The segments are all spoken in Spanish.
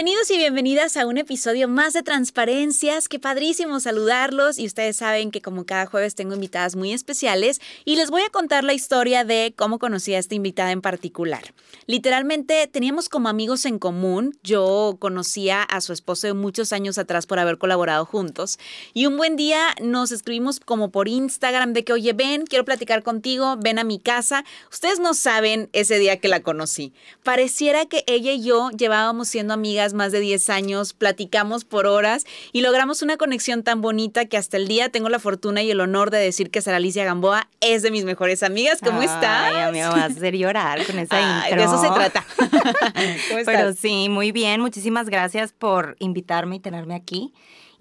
Bienvenidos y bienvenidas a un episodio más de Transparencias. Qué padrísimo saludarlos y ustedes saben que como cada jueves tengo invitadas muy especiales y les voy a contar la historia de cómo conocí a esta invitada en particular. Literalmente teníamos como amigos en común. Yo conocía a su esposo de muchos años atrás por haber colaborado juntos y un buen día nos escribimos como por Instagram de que, oye, ven, quiero platicar contigo, ven a mi casa. Ustedes no saben ese día que la conocí. Pareciera que ella y yo llevábamos siendo amigas más de 10 años, platicamos por horas y logramos una conexión tan bonita que hasta el día tengo la fortuna y el honor de decir que Sara Alicia Gamboa es de mis mejores amigas. ¿Cómo estás? Ay, me vas a hacer llorar con esa Ay, intro. de eso se trata. ¿Cómo Pero estás? sí, muy bien. Muchísimas gracias por invitarme y tenerme aquí.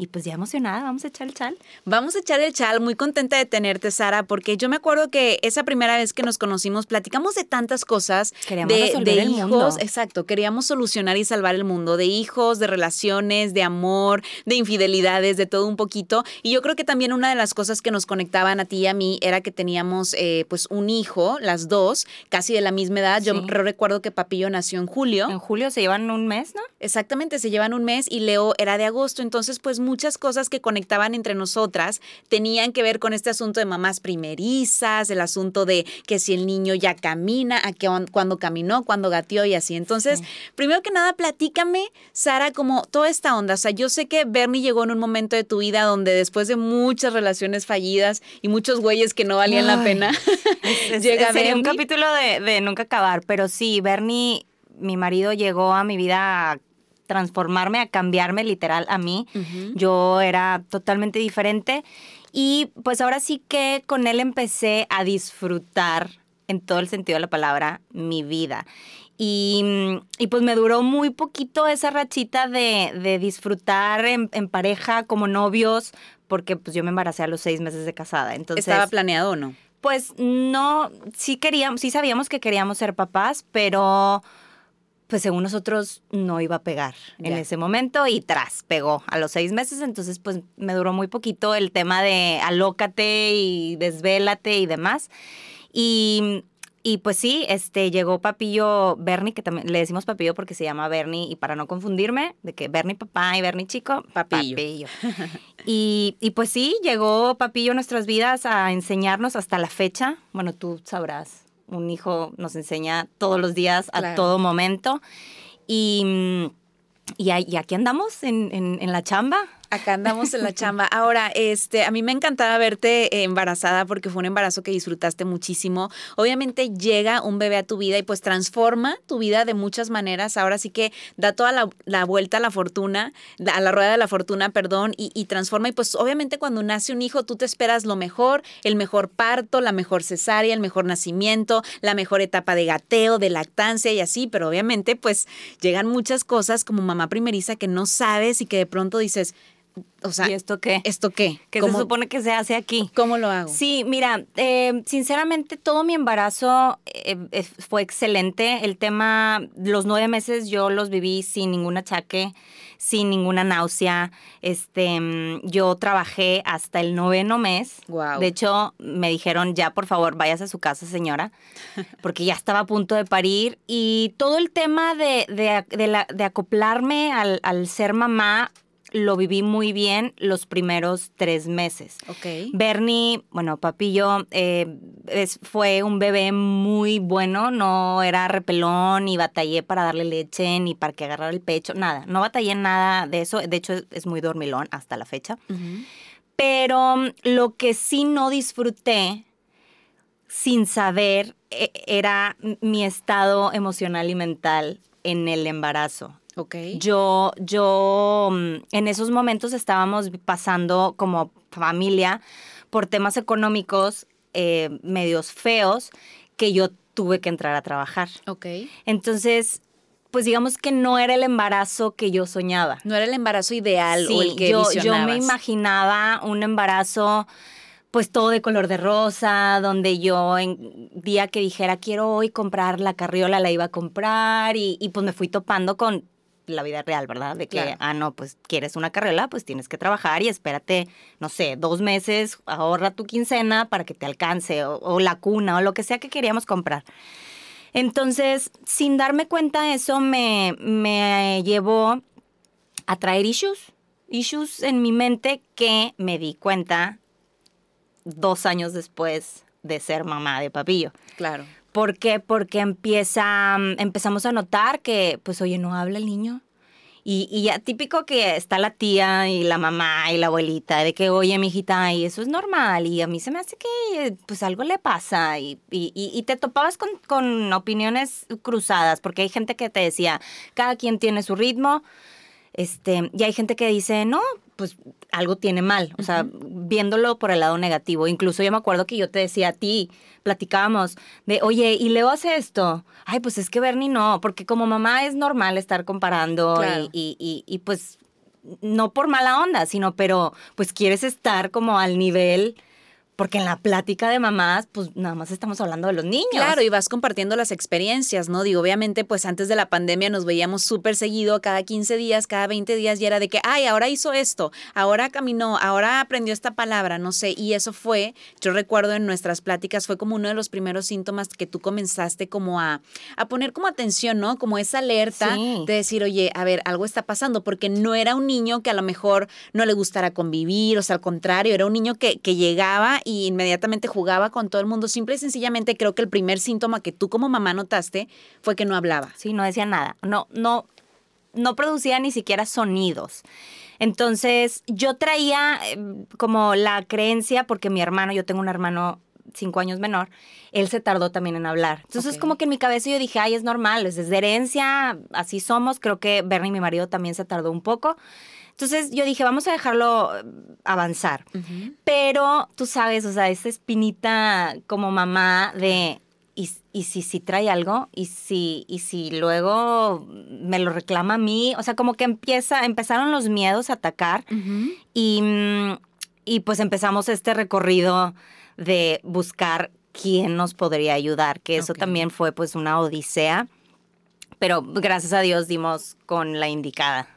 Y pues ya emocionada, vamos a echar el chal. Vamos a echar el chal, muy contenta de tenerte, Sara, porque yo me acuerdo que esa primera vez que nos conocimos platicamos de tantas cosas, Queríamos de, resolver de el hijos, mundo. exacto, queríamos solucionar y salvar el mundo, de hijos, de relaciones, de amor, de infidelidades, de todo un poquito. Y yo creo que también una de las cosas que nos conectaban a ti y a mí era que teníamos eh, pues un hijo, las dos, casi de la misma edad. Yo Sí. recuerdo que Papillo nació en julio. En julio se llevan un mes, ¿no? Exactamente, se llevan un mes y Leo era de agosto, entonces pues muchas cosas que conectaban entre nosotras tenían que ver con este asunto de mamás primerizas, el asunto de que si el niño ya camina, a qué cuándo caminó, cuándo gateó y así. Entonces, primero que nada, platícame, Sara, como toda esta onda. O sea, yo sé que Bernie llegó en un momento de tu vida donde después de muchas relaciones fallidas y muchos güeyes que no valían la pena, Es- llega sería un capítulo de, de nunca acabar. Pero sí, Bernie, mi marido, llegó a mi vida a transformarme, a cambiarme literal a mí. Yo era totalmente diferente y pues ahora sí que con él empecé a disfrutar en todo el sentido de la palabra mi vida. Y, y pues me duró muy poquito esa rachita de, de disfrutar en, en pareja como novios, porque pues yo me embaracé a los seis meses de casada. Entonces, ¿Estaba planeado o no? pues no, sí queríamos, sí sabíamos que queríamos ser papás, pero pues según nosotros no iba a pegar en ese momento y tras, pegó a los seis meses, entonces pues me duró muy poquito el tema de alócate y desvélate y demás. Y, y pues sí, este, llegó Papillo Bernie, que también le decimos Papillo porque se llama Bernie y para no confundirme, de que Bernie papá y Bernie chico, Papillo. Papillo. Y, y pues sí, llegó Papillo a nuestras vidas a enseñarnos hasta la fecha. Bueno, tú sabrás, un hijo nos enseña todos los días, a Claro. todo momento. Y, mm, y, aquí andamos en, en- en la chamba. Acá andamos en la chamba. Ahora, este, a mí me encantaba verte eh, embarazada porque fue un embarazo que disfrutaste muchísimo. Obviamente llega un bebé a tu vida y pues transforma tu vida de muchas maneras. Ahora sí que da toda la, la vuelta a la fortuna, a la rueda de la fortuna, perdón, y, y transforma. Y pues obviamente cuando nace un hijo tú te esperas lo mejor, el mejor parto, la mejor cesárea, el mejor nacimiento, la mejor etapa de gateo, de lactancia y así. Pero obviamente pues llegan muchas cosas como mamá primeriza que no sabes y que de pronto dices, o sea, ¿Y esto qué? ¿esto qué? ¿Qué ¿Cómo, se supone que se hace aquí? ¿Cómo lo hago? Sí, mira, eh, sinceramente todo mi embarazo eh, eh, fue excelente. El tema, los nueve meses yo los viví sin ningún achaque, sin ninguna náusea. Este, mm, yo trabajé hasta el noveno mes. Guau. De hecho, me dijeron ya, por favor, váyase a su casa, señora, porque ya estaba a punto de parir. Y todo el tema de, de- de la- de acoplarme al, al ser mamá lo viví muy bien los primeros tres meses. Ok. Bernie, bueno, Papillo, eh, es- fue un bebé muy bueno, no era repelón, ni batallé para darle leche, ni para que agarrara el pecho, nada, no batallé en nada de eso, de hecho es, es muy dormilón hasta la fecha. Pero mm, lo que sí no disfruté sin saber e- era mi estado emocional y mental en el embarazo. Ok. Yo, yo, mm, en esos momentos estábamos pasando como familia por temas económicos eh, medios feos que yo tuve que entrar a trabajar. Ok. Entonces, pues digamos que no era el embarazo que yo soñaba. No era el embarazo ideal o Sí, el que yo, yo me imaginaba un embarazo pues todo de color de rosa, donde yo en día que dijera quiero hoy comprar la carriola la iba a comprar y, y pues me fui topando con la vida real, ¿verdad? De que, Claro. ah, no, pues quieres una carriola, pues tienes que trabajar y espérate, no sé, dos meses, ahorra tu quincena para que te alcance, o, o la cuna, o lo que sea que queríamos comprar. Entonces, sin darme cuenta, eso me, me llevó a traer issues, issues en mi mente que me di cuenta dos años después de ser mamá de Papillo. Claro. ¿Por qué? Porque empieza, mm, empezamos a notar que, pues, oye, no habla el niño. Y, y ya típico que está la tía y la mamá y la abuelita, de que, oye, mijita, y eso es normal, y a mí se me hace que, pues, algo le pasa, y, y, y- te topabas con, con opiniones cruzadas, porque hay gente que te decía, cada quien tiene su ritmo, este, y hay gente que dice, no, pues algo tiene mal, o sea, viéndolo por el lado negativo. Incluso yo me acuerdo que yo te decía a ti, platicábamos de, oye, ¿y Leo hace esto? Ay, pues es que Bernie no, porque como mamá es normal estar comparando Claro. y, y, y, y, pues no por mala onda, sino pero pues quieres estar como al nivel, porque en la plática de mamás, pues nada más estamos hablando de los niños. Claro, y vas compartiendo las experiencias, ¿no? Digo, obviamente, pues antes de la pandemia nos veíamos súper seguido, cada 15 días, cada 20 días, y era de que, ay, ahora hizo esto, ahora caminó, ahora aprendió esta palabra, no sé, y eso fue, yo recuerdo en nuestras pláticas, fue como uno de los primeros síntomas que tú comenzaste como a, a poner como atención, ¿no? Como esa alerta Sí. de decir, oye, a ver, algo está pasando, porque no era un niño que a lo mejor no le gustara convivir, o sea, al contrario, era un niño que, que llegaba y inmediatamente jugaba con todo el mundo. Simple y sencillamente creo que el primer síntoma que tú como mamá notaste fue que no hablaba. Sí, no decía nada. No, no, no producía ni siquiera sonidos. Entonces, yo traía eh, como la creencia, porque mi hermano, yo tengo un hermano cinco años menor, él se tardó también en hablar. Entonces, como que en mi cabeza yo dije, ay, es normal, es de herencia, así somos. Creo que Bernie, mi marido, también se tardó un poco. Entonces, yo dije, vamos a dejarlo eh, avanzar. Pero tú sabes, o sea, esa espinita como mamá de, ¿y, y si, si trae algo? ¿Y si, ¿Y si luego me lo reclama a mí? O sea, como que empieza, empezaron los miedos a atacar y, mm, y pues empezamos este recorrido de buscar quién nos podría ayudar, que eso también fue pues una odisea, pero gracias a Dios dimos con la indicada.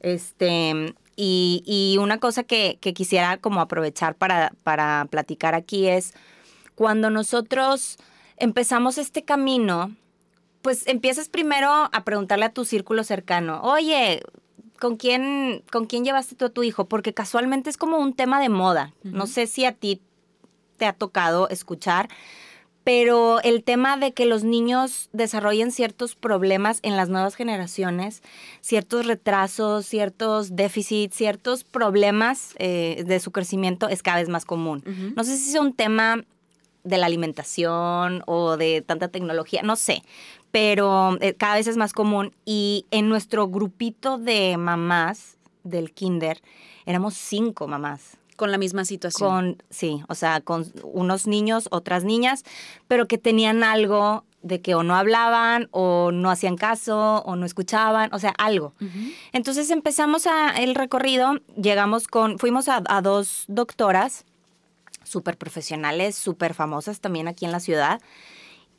Este, y, y una cosa que, que quisiera como aprovechar para, para platicar aquí es cuando nosotros empezamos este camino, pues empiezas primero a preguntarle a tu círculo cercano, oye, ¿con quién, ¿con quién llevaste tú a tu hijo? Porque casualmente es como un tema de moda. No sé si a ti te ha tocado escuchar, pero el tema de que los niños desarrollen ciertos problemas en las nuevas generaciones, ciertos retrasos, ciertos déficits, ciertos problemas eh, de su crecimiento es cada vez más común. No sé si es un tema de la alimentación o de tanta tecnología, no sé, pero eh, cada vez es más común y en nuestro grupito de mamás del kinder éramos cinco mamás. Con la misma situación. Con, sí, o sea, con unos niños, otras niñas, pero que tenían algo de que o no hablaban, o no hacían caso, o no escuchaban, o sea, algo. Entonces empezamos a, el recorrido, llegamos con, fuimos a, a dos doctoras súper profesionales, súper famosas también aquí en la ciudad.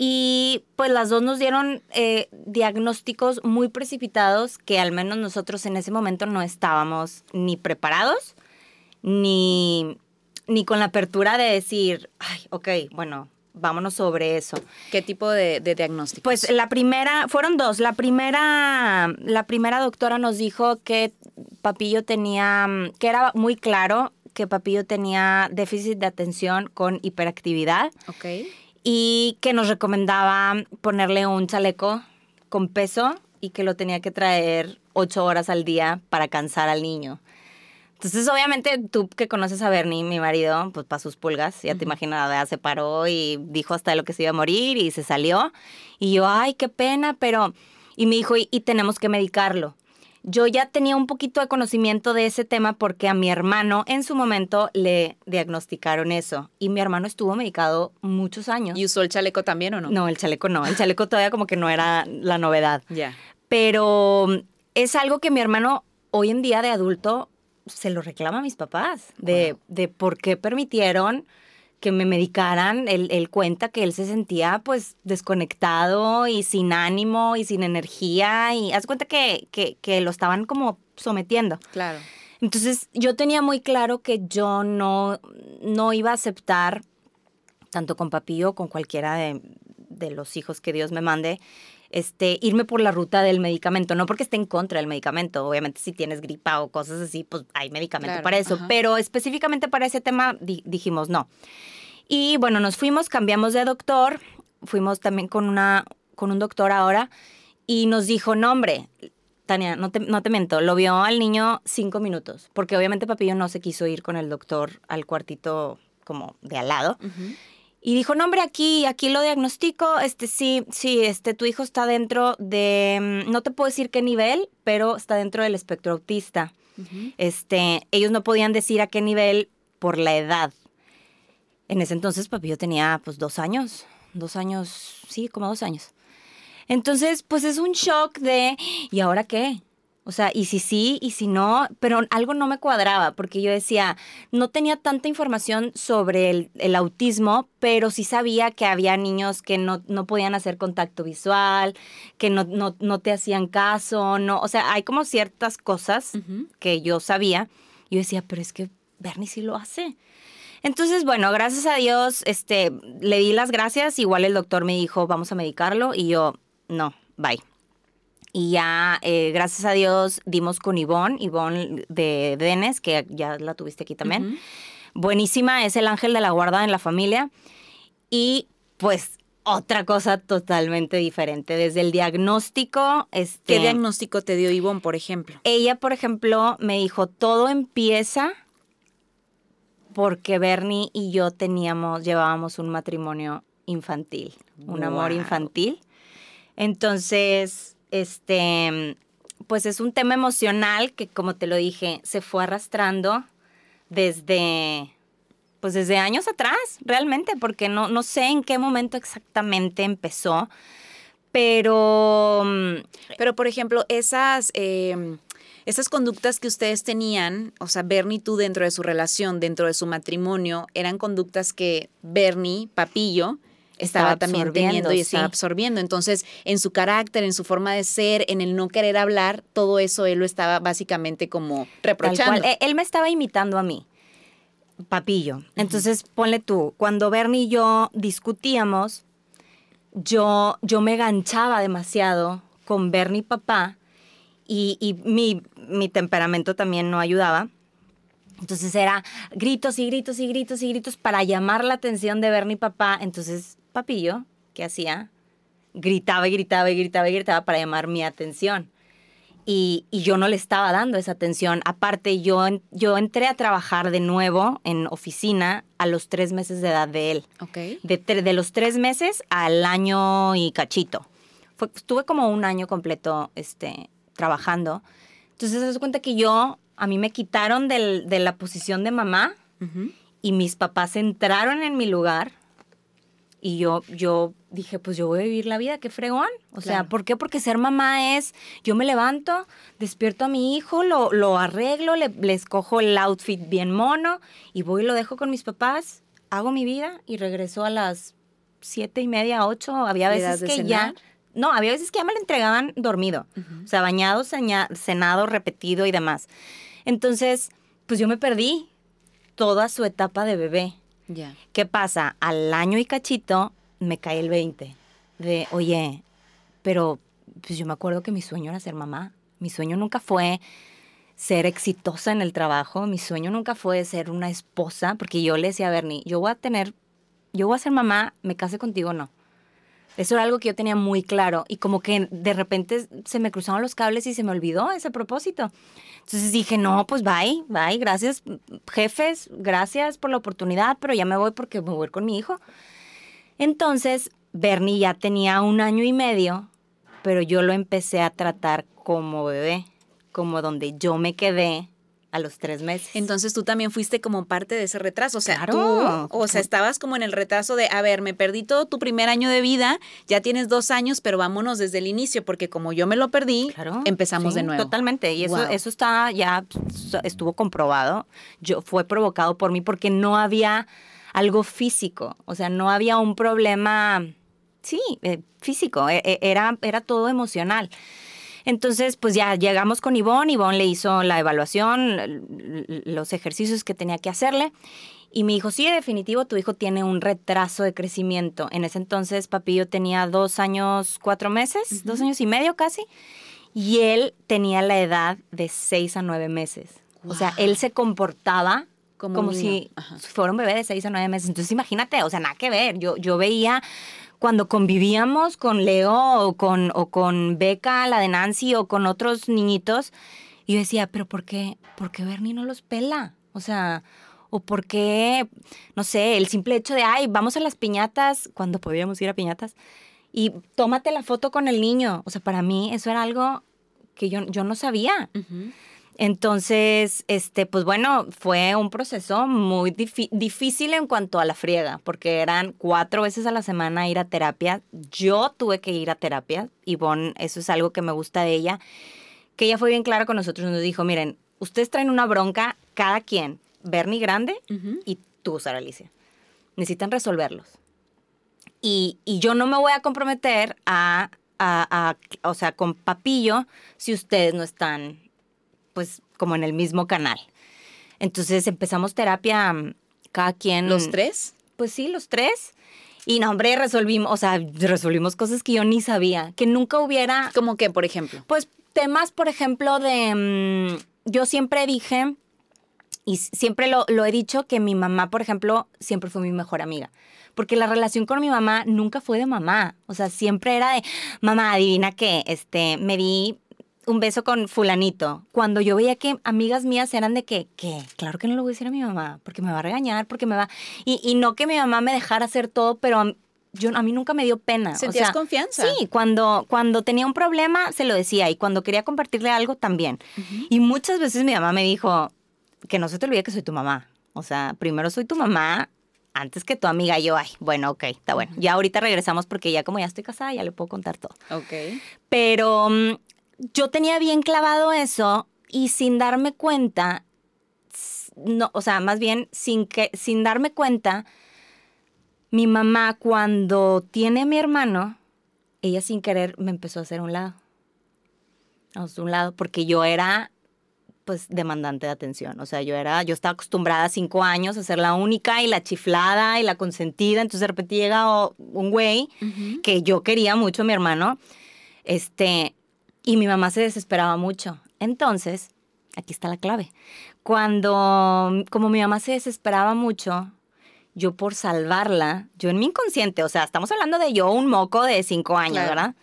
Y pues las dos nos dieron eh, diagnósticos muy precipitados que al menos nosotros en ese momento no estábamos ni preparados, ni, ni con la apertura de decir, ay, ok, bueno, vámonos sobre eso. ¿Qué tipo de, de diagnóstico? Pues la primera, fueron dos. La primera, la primera doctora nos dijo que Papillo tenía, que era muy claro que Papillo tenía déficit de atención con hiperactividad ok. y que nos recomendaba ponerle un chaleco con peso y que lo tenía que traer ocho horas al día para cansar al niño. Entonces, obviamente, tú que conoces a Bernie, mi marido, pues para sus pulgas, ya te imaginas, se paró y dijo hasta lo que se iba a morir y se salió. Y yo, ay, qué pena, pero... Y me dijo, y, y tenemos que medicarlo. Yo ya tenía un poquito de conocimiento de ese tema porque a mi hermano en su momento le diagnosticaron eso. Y mi hermano estuvo medicado muchos años. ¿Y usó el chaleco también o no? No, el chaleco no. El chaleco todavía como que no era la novedad. Ya. Pero mm, es algo que mi hermano hoy en día de adulto se lo reclama a mis papás, de, de por qué permitieron que me medicaran. Él, él cuenta que él se sentía pues desconectado y sin ánimo y sin energía y haz cuenta que, que, que lo estaban como sometiendo. Claro. Entonces yo tenía muy claro que yo no, no iba a aceptar, tanto con papi o con cualquiera de, de los hijos que Dios me mande, este, irme por la ruta del medicamento, no porque esté en contra del medicamento, obviamente si tienes gripa o cosas así, pues hay medicamento Claro, para eso, ajá. pero específicamente para ese tema di- dijimos no. Y bueno, nos fuimos, cambiamos de doctor, fuimos también con, una, con un doctor ahora y nos dijo, no hombre, Tania, no te, no te miento, lo vio al niño cinco minutos, porque obviamente Papillo no se quiso ir con el doctor al cuartito como de al lado. Ujú. Y dijo, no, hombre, aquí, aquí lo diagnostico, este, sí, sí, este, tu hijo está dentro de, mm, no te puedo decir qué nivel, pero está dentro del espectro autista. Este, ellos no podían decir a qué nivel por la edad. En ese entonces, papi, yo tenía, pues, dos años, dos años, sí, como dos años. Entonces, pues, es un shock de, ¿y ahora qué? O sea, y si sí, y si no, pero algo no me cuadraba, porque yo decía, no tenía tanta información sobre el, el autismo, pero sí sabía que había niños que no, no podían hacer contacto visual, que no, no, no te hacían caso, no, o sea, hay como ciertas cosas que yo sabía. Y yo decía, pero es que Bernie sí lo hace. Entonces, bueno, gracias a Dios, este, le di las gracias. Igual el doctor me dijo, vamos a medicarlo. Y yo, no, bye. Y ya, eh, gracias a Dios, dimos con Ivonne, Ivonne de Denes, que ya la tuviste aquí también. Buenísima, es el ángel de la guarda en la familia. Y pues otra cosa totalmente diferente. Desde el diagnóstico, este, ¿Qué diagnóstico te dio Ivonne, por ejemplo? ella, por ejemplo, me dijo, todo empieza porque Bernie y yo teníamos, llevábamos un matrimonio infantil, un amor infantil. Entonces, este, pues es un tema emocional que, como te lo dije, se fue arrastrando desde, pues desde años atrás, realmente, porque no, no sé en qué momento exactamente empezó, pero mm, Pero, por ejemplo, esas, eh, esas conductas que ustedes tenían, o sea, Bernie y tú dentro de su relación, dentro de su matrimonio, eran conductas que Bernie, papillo, estaba, Estaba también teniendo y estaba sí. absorbiendo. Entonces, en su carácter, en su forma de ser, en el no querer hablar, todo eso él lo estaba básicamente como reprochando. Eh, Él me estaba imitando a mí, papillo. Entonces, ponle tú, cuando Bernie y yo discutíamos, yo, yo me ganchaba demasiado con Bernie papá y, y mi, mi temperamento también no ayudaba. Entonces era gritos y gritos y gritos y gritos para llamar la atención de Bernie papá. Entonces, papillo, ¿qué hacía? Gritaba y gritaba y gritaba y gritaba para llamar mi atención y, y yo no le estaba dando esa atención. Aparte, yo, yo entré a trabajar de nuevo en oficina a los tres meses de edad de él. De, los tres meses al año y cachito. Fue, estuve como un año completo este, trabajando. Entonces, se das cuenta que yo, a mí me quitaron del- de la posición de mamá y mis papás entraron en mi lugar y yo, yo dije, pues yo voy a vivir la vida, qué fregón. O sea. ¿por qué? Porque ser mamá es, yo me levanto, despierto a mi hijo, lo, lo arreglo, le, le escojo el outfit bien mono y voy y lo dejo con mis papás, hago mi vida y regreso a las siete y media, ocho. Había ¿Le das veces que ya... No, había veces que ya me lo entregaban dormido. O sea, bañado, seña- cenado, repetido y demás. Entonces, pues yo me perdí toda su etapa de bebé. Ya. ¿Qué pasa? Al año y cachito me cae el 20 de, oye, pero pues yo me acuerdo que mi sueño era ser mamá. Mi sueño nunca fue ser exitosa en el trabajo. Mi sueño nunca fue ser una esposa, porque yo le decía a Bernie, yo voy a tener, yo voy a ser mamá, me case contigo o no. Eso era algo que yo tenía muy claro y como que de repente se me cruzaron los cables y se me olvidó ese propósito. Entonces dije, no, pues bye, bye, gracias jefes, gracias por la oportunidad, pero ya me voy porque me voy con mi hijo. Entonces, Bernie ya tenía un año y medio, pero yo lo empecé a tratar como bebé, como donde yo me quedé a los tres meses. Entonces tú también fuiste como parte de ese retraso. O sea, Claro. tú, o sea, estabas como en el retraso de, a ver, me perdí todo tu primer año de vida, ya tienes dos años, pero vámonos desde el inicio, porque como yo me lo perdí, Claro, empezamos sí, de nuevo. Totalmente. Y eso, Wow. eso está ya estuvo comprobado. Yo fue provocado por mí porque no había algo físico. O sea, no había un problema, sí, eh, físico. e- e- Era, era todo emocional. Entonces, pues ya llegamos con Ivonne, Ivonne le hizo la evaluación, los ejercicios que tenía que hacerle. Y me dijo, sí, definitivo, tu hijo tiene un retraso de crecimiento. En ese entonces, Papillo tenía dos años, cuatro meses, dos años y medio casi. Y él tenía la edad de seis a nueve meses. O sea, él se comportaba Como si. Ajá. fuera un bebé de seis a nueve meses. Entonces, imagínate, o sea, nada que ver. Yo, yo veía cuando convivíamos con Leo o con, o con Beca, la de Nancy, o con otros niñitos, yo decía, pero ¿por qué, por qué Bernie no los pela? O sea, o por qué, no sé, el simple hecho de, ay, vamos a las piñatas, cuando podíamos ir a piñatas, y tómate la foto con el niño. O sea, para mí eso era algo que yo, yo no sabía. Ujú. Entonces, este, pues bueno, fue un proceso muy difícil en cuanto a la friega, porque eran cuatro veces a la semana ir a terapia. Yo tuve que ir a terapia. Ivonne, eso es algo que me gusta de ella, que ella fue bien clara con nosotros. Nos dijo, miren, ustedes traen una bronca, cada quien, Bernie grande y tú, Sara Alicia. Necesitan resolverlos. Y, y yo no me voy a comprometer a, a- a- o sea, con Papillo si ustedes no están, pues, como en el mismo canal. Entonces empezamos terapia mm, cada quien. ¿Los tres? Pues sí, los tres. Y no, hombre, resolvimos, o sea, resolvimos cosas que yo ni sabía, que nunca hubiera ¿Cómo que, por ejemplo? pues temas, por ejemplo, de... mm, yo siempre dije, y siempre lo, lo he dicho, que mi mamá, por ejemplo, siempre fue mi mejor amiga. Porque la relación con mi mamá nunca fue de mamá. O sea, siempre era de, mamá, adivina qué, este, me di un beso con fulanito. Cuando yo veía que amigas mías eran de que, ¿qué? Claro que no lo voy a decir a mi mamá, porque me va a regañar, porque me va... Y, y no que mi mamá me dejara hacer todo, pero a, yo, a mí nunca me dio pena. O ¿Sentías sea, confianza? Sí, cuando, cuando tenía un problema se lo decía y cuando quería compartirle algo también. Y muchas veces mi mamá me dijo que no se te olvide que soy tu mamá. O sea, primero soy tu mamá antes que tu amiga. Yo, ay, bueno, ok, está bueno. Ya ahorita regresamos porque ya como ya estoy casada ya le puedo contar todo. Ok. Pero mm, yo tenía bien clavado eso y sin darme cuenta, no, o sea, más bien sin, que, sin darme cuenta, mi mamá cuando tiene a mi hermano, ella sin querer me empezó a hacer a un lado. A un lado, porque yo era pues demandante de atención. O sea, yo era, yo estaba acostumbrada a cinco años a ser la única y la chiflada y la consentida. Entonces de repente llega un güey que yo quería mucho, mi hermano, este, y mi mamá se desesperaba mucho. Entonces, aquí está la clave. Cuando, como mi mamá se desesperaba mucho, yo por salvarla, yo en mi inconsciente, o sea, estamos hablando de yo, un moco de cinco años, Claro. ¿verdad?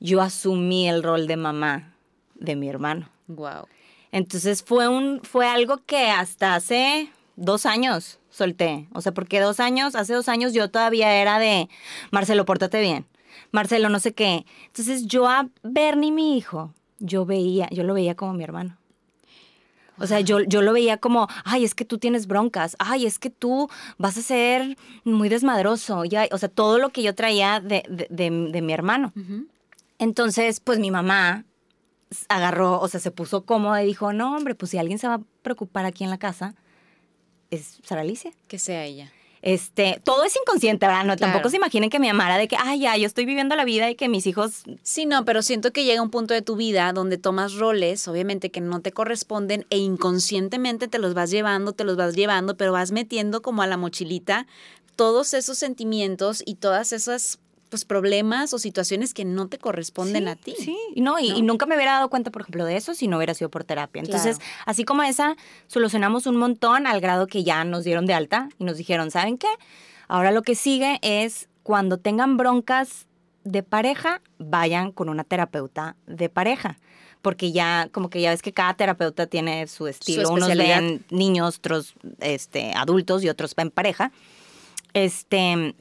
Yo asumí el rol de mamá de mi hermano. Wow. Entonces fue un, fue algo que hasta hace dos años solté. O sea, porque dos años, hace dos años yo todavía era de Marcelo, pórtate bien. Marcelo, no sé qué. Entonces yo a Bernie, mi hijo, yo veía, yo lo veía como mi hermano. O sea, yo, yo lo veía como, ay, es que tú tienes broncas, ay, es que tú vas a ser muy desmadroso, ya, o sea, todo lo que yo traía de, de- de- de mi hermano. Entonces, pues mi mamá agarró, o sea, se puso cómoda y dijo, no, hombre, pues si alguien se va a preocupar aquí en la casa, es Sara Alicia. Que sea ella. Este, todo es inconsciente, ¿verdad? No, Claro. tampoco se imaginen que mi mamá era de que, ay, ya, yo estoy viviendo la vida y que mis hijos Sí, no, pero siento que llega un punto de tu vida donde tomas roles, obviamente que no te corresponden e inconscientemente te los vas llevando, te los vas llevando, pero vas metiendo como a la mochilita todos esos sentimientos y todas esas pues problemas o situaciones que no te corresponden Sí, a ti. Sí, y no, y, ¿no? y nunca me hubiera dado cuenta, por ejemplo, de eso si no hubiera sido por terapia. Entonces, Claro. así como esa, solucionamos un montón al grado que ya nos dieron de alta y nos dijeron, ¿saben qué? Ahora lo que sigue es cuando tengan broncas de pareja, vayan con una terapeuta de pareja. Porque ya, como que ya ves que cada terapeuta tiene su estilo. Unos ven niños, otros este, adultos y otros ven pareja. Este,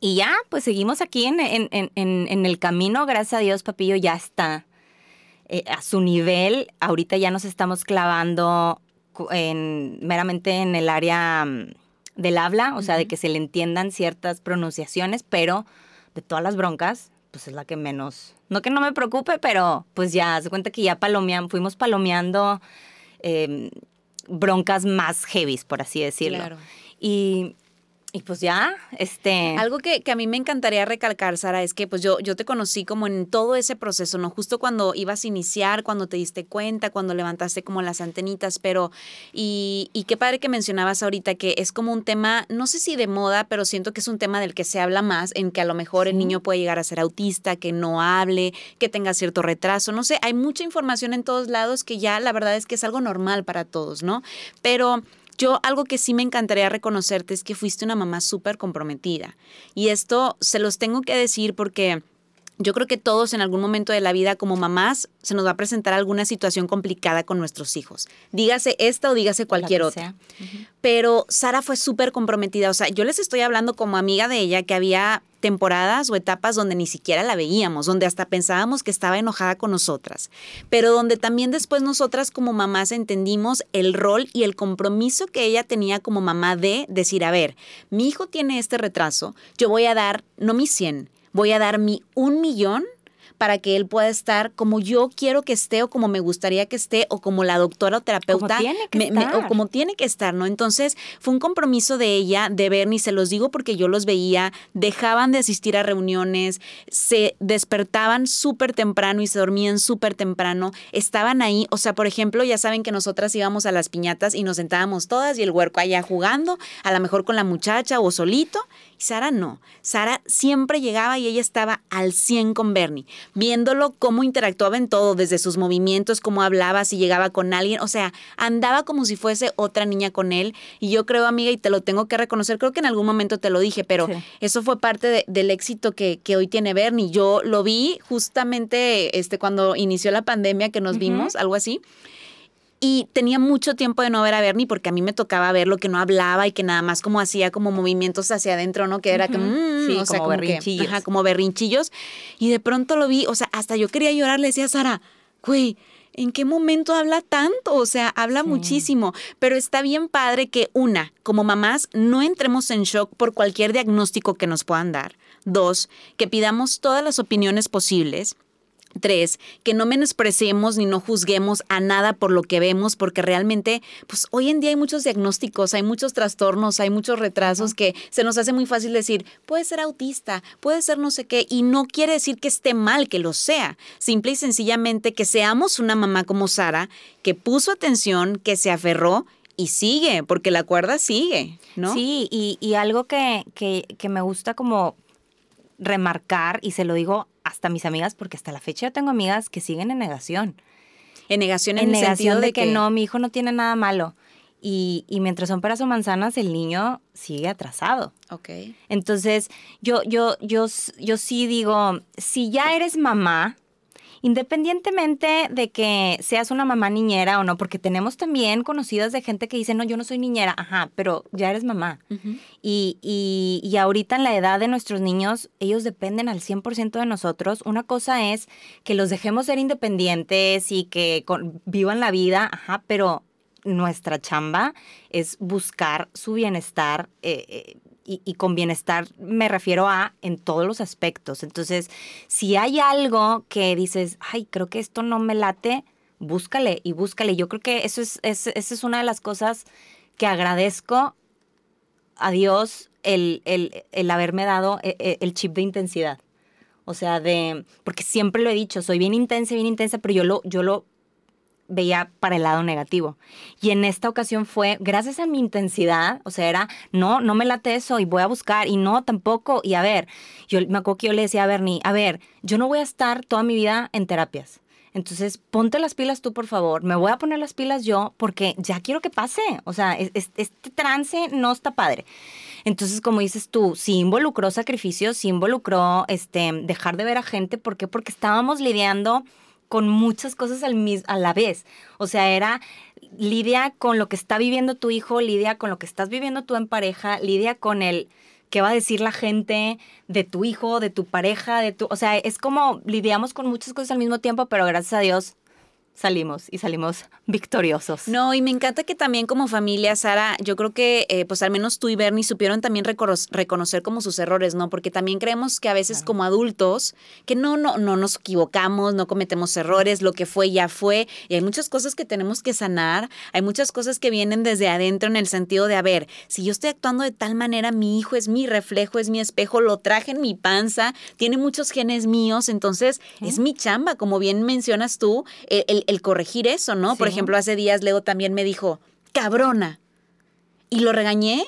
y ya, pues seguimos aquí en, en- en- en- el camino. Gracias a Dios, Papillo ya está eh, a su nivel. Ahorita ya nos estamos clavando en, meramente en el área mm, del habla, o sea, de que se le entiendan ciertas pronunciaciones, pero de todas las broncas, pues es la que menos, no que no me preocupe, pero pues ya, se cuenta que ya palomean, fuimos palomeando eh, broncas más heavies, por así decirlo. Claro. Y, y pues ya, este... Algo que, que a mí me encantaría recalcar, Sara, es que pues yo, yo te conocí como en todo ese proceso, ¿no? Justo cuando ibas a iniciar, cuando te diste cuenta, cuando levantaste como las antenitas, pero y, y qué padre que mencionabas ahorita que es como un tema, no sé si de moda, pero siento que es un tema del que se habla más, en que a lo mejor el niño puede llegar a ser autista, que no hable, que tenga cierto retraso, no sé, hay mucha información en todos lados que ya la verdad es que es algo normal para todos, ¿no? Pero... Yo algo que sí me encantaría reconocerte es que fuiste una mamá súper comprometida. Y esto se los tengo que decir porque yo creo que todos en algún momento de la vida como mamás se nos va a presentar alguna situación complicada con nuestros hijos. Dígase esta o dígase cualquier otra. Pero Sara fue súper comprometida. O sea, yo les estoy hablando como amiga de ella que había temporadas o etapas donde ni siquiera la veíamos, donde hasta pensábamos que estaba enojada con nosotras, pero donde también después nosotras como mamás entendimos el rol y el compromiso que ella tenía como mamá de decir, a ver, mi hijo tiene este retraso, yo voy a dar, no mi 100, voy a dar mi un millón para que él pueda estar como yo quiero que esté o como me gustaría que esté o como la doctora o terapeuta tiene que me- me- estar. o como tiene que estar, ¿no? Entonces fue un compromiso de ella, de Bernie, se los digo porque yo los veía, dejaban de asistir a reuniones, se despertaban súper temprano y se dormían súper temprano, estaban ahí, o sea, por ejemplo, ya saben que nosotras íbamos a las piñatas y nos sentábamos todas y el huerco allá jugando, a lo mejor con la muchacha o solito, Sara no, Sara siempre llegaba y ella estaba al 100 con Bernie, viéndolo cómo interactuaba en todo, desde sus movimientos, cómo hablaba, si llegaba con alguien, o sea, andaba como si fuese otra niña con él. Y yo creo, amiga, y te lo tengo que reconocer, creo que en algún momento te lo dije, pero Sí. eso fue parte de- del éxito que, que hoy tiene Bernie. Yo lo vi justamente este, cuando inició la pandemia que nos vimos, algo así. Y tenía mucho tiempo de no ver a Bernie porque a mí me tocaba ver lo que no hablaba y que nada más como hacía como movimientos hacia adentro, ¿no? Que era que, mm, Sí, o sea, como que- ajá, como berrinchillos. Y de pronto lo vi, o sea, hasta yo quería llorar, le decía a Sara, güey, ¿en qué momento habla tanto? O sea, habla muchísimo. Pero está bien padre que, una, como mamás, no entremos en shock por cualquier diagnóstico que nos puedan dar. Dos, que pidamos todas las opiniones posibles. Tres, que no menospreciemos ni no juzguemos a nada por lo que vemos, porque realmente, pues hoy en día hay muchos diagnósticos, hay muchos trastornos, hay muchos retrasos que se nos hace muy fácil decir, puede ser autista, puede ser no sé qué, y no quiere decir que esté mal que lo sea, simple y sencillamente que seamos una mamá como Sara, que puso atención, que se aferró y sigue, porque la cuerda sigue, ¿no? Sí, y, y algo que, que, que me gusta como remarcar, y se lo digo hasta a mis amigas, porque hasta la fecha yo tengo amigas que siguen en negación. En negación en, En el negación de, de que, no, mi hijo no tiene nada malo. Y, y mientras son peras o manzanas, el niño sigue atrasado. Ok. Entonces, yo, yo, yo, yo sí digo, si ya eres mamá, independientemente de que seas una mamá niñera o no, porque tenemos también conocidas de gente que dice, no, yo no soy niñera, ajá, pero ya eres mamá. Y, y, y ahorita en la edad de nuestros niños, ellos dependen al 100% de nosotros. Una cosa es que los dejemos ser independientes y que con- vivan la vida, ajá, pero nuestra chamba es buscar su bienestar. eh, eh, y, con bienestar me refiero a en todos los aspectos. Entonces, si hay algo que dices, ay, creo que esto no me late, búscale y búscale. Yo creo que eso es, es, esa es una de las cosas que agradezco a Dios el, el, el haberme dado e- e- el chip de intensidad. O sea, de. Porque siempre lo he dicho, soy bien intensa, bien intensa, pero yo lo, yo lo veía para el lado negativo. Y en esta ocasión fue, gracias a mi intensidad, o sea, era, no, no me late eso y voy a buscar, y no, tampoco. Y a ver, yo me acuerdo que yo le decía a Bernie, a ver, yo no voy a estar toda mi vida en terapias. Entonces, ponte las pilas tú, por favor. Me voy a poner las pilas yo porque ya quiero que pase. O sea, es- es- este trance no está padre. Entonces, como dices tú, sí involucró sacrificios, sí involucró este, dejar de ver a gente. ¿Por qué? Porque estábamos lidiando con muchas cosas al mis- a la vez. O sea, era lidia con lo que está viviendo tu hijo, lidia con lo que estás viviendo tú en pareja, lidia con el qué va a decir la gente de tu hijo, de tu pareja, de tu, o sea, es como lidiamos con muchas cosas al mismo tiempo, pero gracias a Dios salimos y salimos victoriosos. No, y me encanta que también como familia, Sara, yo creo que eh, pues al menos tú y Bernie supieron también recono- reconocer como sus errores, ¿no? Porque también creemos que a veces Claro. como adultos, que no, no, no nos equivocamos, no cometemos errores, lo que fue ya fue, y hay muchas cosas que tenemos que sanar, hay muchas cosas que vienen desde adentro en el sentido de, a ver, si yo estoy actuando de tal manera, mi hijo es mi reflejo, es mi espejo, lo traje en mi panza, tiene muchos genes míos, entonces es mi chamba, como bien mencionas tú, el, el- el corregir eso, ¿no? Por ejemplo, hace días Leo también me dijo, cabrona, y lo regañé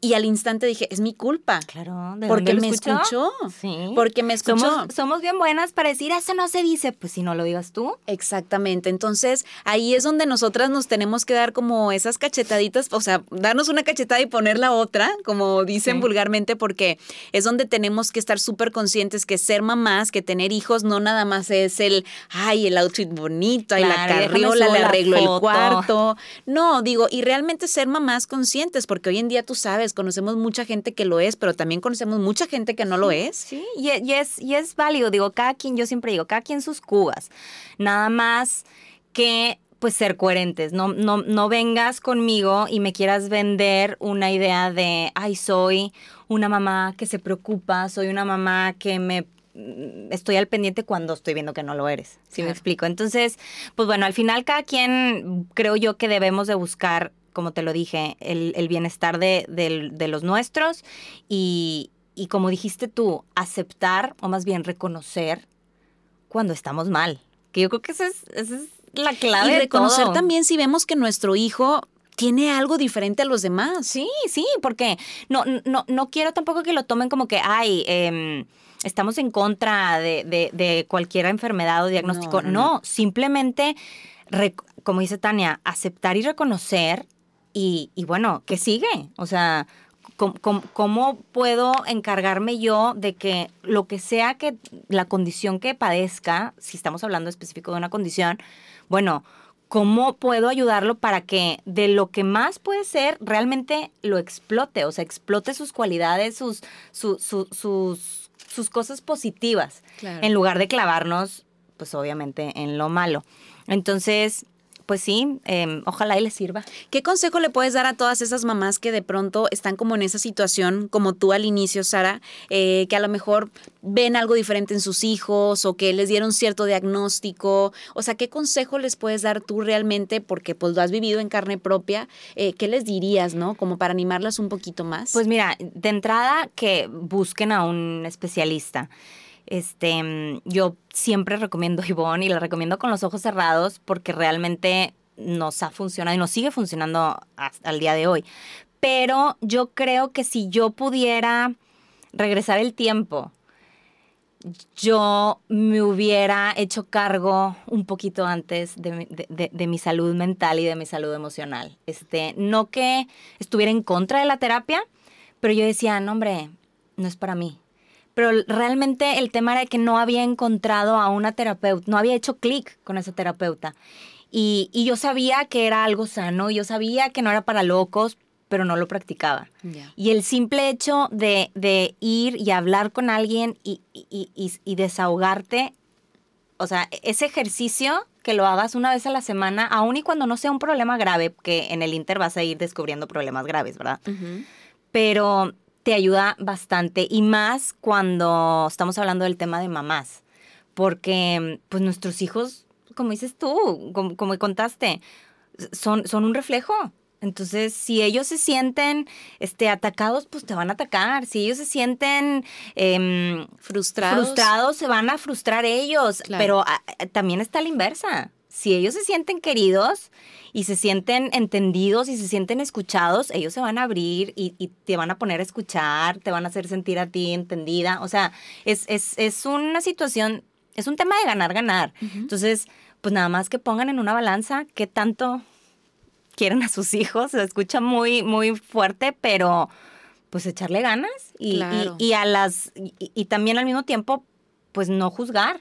y al instante dije, es mi culpa. Claro, ¿de Porque dónde lo me escuchó. Sí. Porque me escuchó. Somos, somos bien buenas para decir, eso no se dice. Pues si no lo digas tú. Exactamente. Entonces, ahí es donde nosotras nos tenemos que dar como esas cachetaditas, o sea, darnos una cachetada y poner la otra, como dicen Sí. vulgarmente, porque es donde tenemos que estar súper conscientes que ser mamás, que tener hijos, no nada más es el, ay, el outfit bonito, ay, Claro, la carriola, le arreglo el cuarto. No, digo, y realmente ser mamás conscientes, porque hoy en día tú sabes, conocemos mucha gente que lo es, pero también conocemos mucha gente que no lo es. Sí, y, e- y es, y es válido. Digo, cada quien, yo siempre digo, cada quien sus cubas. Nada más que pues ser coherentes. No, no, no vengas conmigo y me quieras vender una idea de, ay, soy una mamá que se preocupa, soy una mamá que me mm, estoy al pendiente cuando estoy viendo que no lo eres. ¿Sí me explico? Entonces, pues bueno, al final cada quien creo yo que debemos de buscar, como te lo dije, el, el bienestar de, del- de los nuestros y, y como dijiste tú, aceptar o más bien reconocer cuando estamos mal. Que yo creo que esa es, esa es la clave. Y de reconocer todo. también si vemos que nuestro hijo tiene algo diferente a los demás. Sí, sí, porque no, no, no quiero tampoco que lo tomen como que, ay, em, estamos en contra de, de- de cualquier enfermedad o diagnóstico. No, No, no, no. simplemente, como dice Tania, aceptar y reconocer y, y bueno, ¿qué sigue? O sea, ¿cómo, cómo- cómo puedo encargarme yo de que lo que sea que la condición que padezca, si estamos hablando específico de una condición, bueno, ¿cómo puedo ayudarlo para que de lo que más puede ser realmente lo explote? O sea, explote sus cualidades, sus, su- su- sus, sus cosas positivas, Claro. en lugar de clavarnos, pues obviamente, en lo malo. Entonces, pues sí, em, ojalá y les sirva. ¿Qué consejo le puedes dar a todas esas mamás que de pronto están como en esa situación, como tú al inicio, Sara, eh, que a lo mejor ven algo diferente en sus hijos o que les dieron cierto diagnóstico? O sea, ¿qué consejo les puedes dar tú realmente? Porque pues lo has vivido en carne propia. eh, ¿Qué les dirías, no? Como para animarlas un poquito más. Pues mira, de entrada que busquen a un especialista. Este, yo siempre recomiendo Ivonne y la recomiendo con los ojos cerrados porque realmente nos ha funcionado y nos sigue funcionando hasta el día de hoy. Pero yo creo que si yo pudiera regresar el tiempo, yo me hubiera hecho cargo un poquito antes de, mi- de mi salud mental y de mi salud emocional. Este, no que estuviera en contra de la terapia, pero yo decía, no, hombre, no es para mí. Pero realmente el tema era que no había encontrado a una terapeuta, no había hecho clic con esa terapeuta. Y, y yo sabía que era algo sano, yo sabía que no era para locos, pero no lo practicaba. Ya. Y el simple hecho de, de ir y hablar con alguien y, y- y- desahogarte, o sea, ese ejercicio que lo hagas una vez a la semana, aun y cuando no sea un problema grave, que en el Inter vas a ir descubriendo problemas graves, ¿verdad? Ujú. Pero te ayuda bastante y más cuando estamos hablando del tema de mamás, porque pues nuestros hijos, como dices tú, como, como contaste, son, son un reflejo. Entonces, si ellos se sienten este, atacados, pues te van a atacar. Si ellos se sienten em, Frustrados. frustrados, se van a frustrar ellos. Claro. Pero ah, también está la inversa. Si ellos se sienten queridos y se sienten entendidos y se sienten escuchados, ellos se van a abrir y, y te van a poner a escuchar, te van a hacer sentir a ti entendida. O sea, es, es, es una situación, es un tema de ganar, ganar. Entonces, pues nada más que pongan en una balanza qué tanto quieren a sus hijos. Se escucha muy, muy fuerte, pero pues echarle ganas y, y- a las y, y también al mismo tiempo pues no juzgar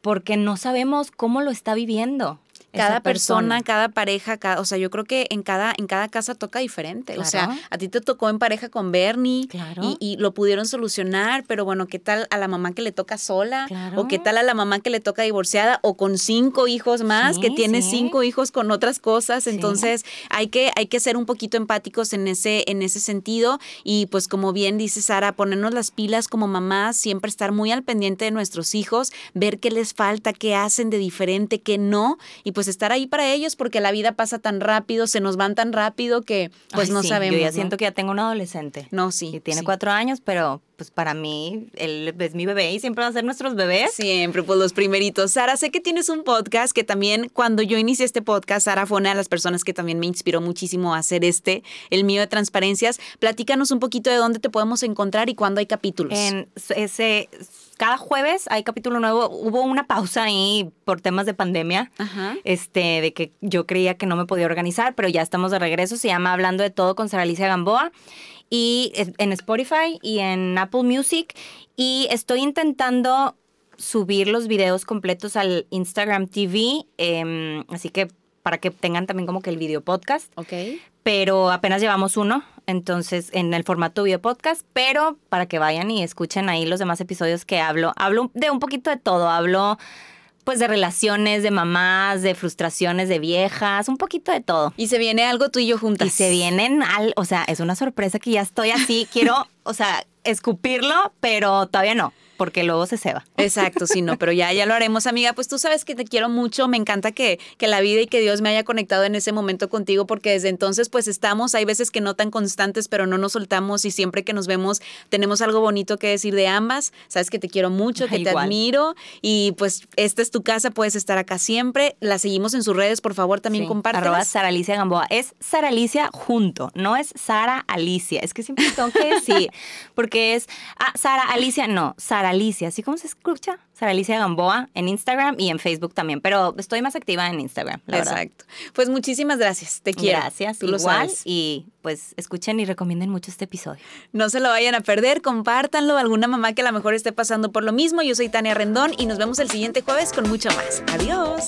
porque no sabemos cómo lo está viviendo cada persona, persona. cada pareja, cada, o sea, yo creo que en cada, en cada casa toca diferente. O sea, a ti te tocó en pareja con Bernie Claro. y, y lo pudieron solucionar, pero bueno, ¿qué tal a la mamá que le toca sola? Claro. ¿O qué tal a la mamá que le toca divorciada o con cinco hijos más, Sí, que tiene sí. cinco hijos con otras cosas? Sí. Entonces, hay que, hay que ser un poquito empáticos en ese, en ese sentido y pues como bien dice Sara, ponernos las pilas como mamás, siempre estar muy al pendiente de nuestros hijos, ver qué les falta, qué hacen de diferente, qué no, y pues estar ahí para ellos porque la vida pasa tan rápido, se nos van tan rápido que pues Ay, no sí, sabemos. Yo ya ¿no? siento que ya tengo un adolescente. No, sí. Y tiene sí. cuatro años, pero pues para mí él es mi bebé y siempre va a ser nuestros bebés. Siempre, pues los primeritos. Sara, sé que tienes un podcast que también cuando yo inicié este podcast, Sara fue una de las personas que también me inspiró muchísimo a hacer este, el mío de transparencias. Platícanos un poquito de dónde te podemos encontrar y cuándo hay capítulos. En ese, cada jueves hay capítulo nuevo. Hubo una pausa ahí por temas de pandemia. Ajá. Este, de que yo creía que no me podía organizar, pero ya estamos de regreso. Se llama Hablando de Todo con Sara Alicia Gamboa. Y en Spotify y en Apple Music. Y estoy intentando subir los videos completos al Instagram TV. em, así que para que tengan también como que el video podcast. Ok. pero apenas llevamos uno, entonces en el formato video podcast, pero para que vayan y escuchen ahí los demás episodios que hablo, hablo de un poquito de todo, hablo pues de relaciones, de mamás, de frustraciones de viejas, un poquito de todo. Y se viene algo tú y yo juntas. Y se vienen al, o sea, es una sorpresa que ya estoy así, quiero, o sea, escupirlo, pero todavía no, porque luego se ceba. Exacto, sí, no, pero ya, ya lo haremos, amiga. Pues tú sabes que te quiero mucho, me encanta que, que la vida y que Dios me haya conectado en ese momento contigo, porque desde entonces pues estamos, hay veces que no tan constantes, pero no nos soltamos y siempre que nos vemos tenemos algo bonito que decir de ambas. Sabes que te quiero mucho, que te admiro y pues esta es tu casa, puedes estar acá siempre. La seguimos en sus redes, por favor, también Sí, compártelas. Arroba Sara Alicia Gamboa. Es Sara Alicia junto, no es Sara Alicia. Es que siempre tengo que decir, porque es ah, Sara Alicia, no, Sara Alicia. ¿Así como se escucha? Sara Alicia Gamboa en Instagram y en Facebook también, pero estoy más activa en Instagram, la verdad. Exacto. Pues muchísimas gracias, te quiero. Gracias, Tú lo igual. sabes. Y pues escuchen y recomienden mucho este episodio. No se lo vayan a perder, compártanlo. Alguna mamá que a lo mejor esté pasando por lo mismo. Yo soy Tania Rendón y nos vemos el siguiente jueves con mucho más. Adiós.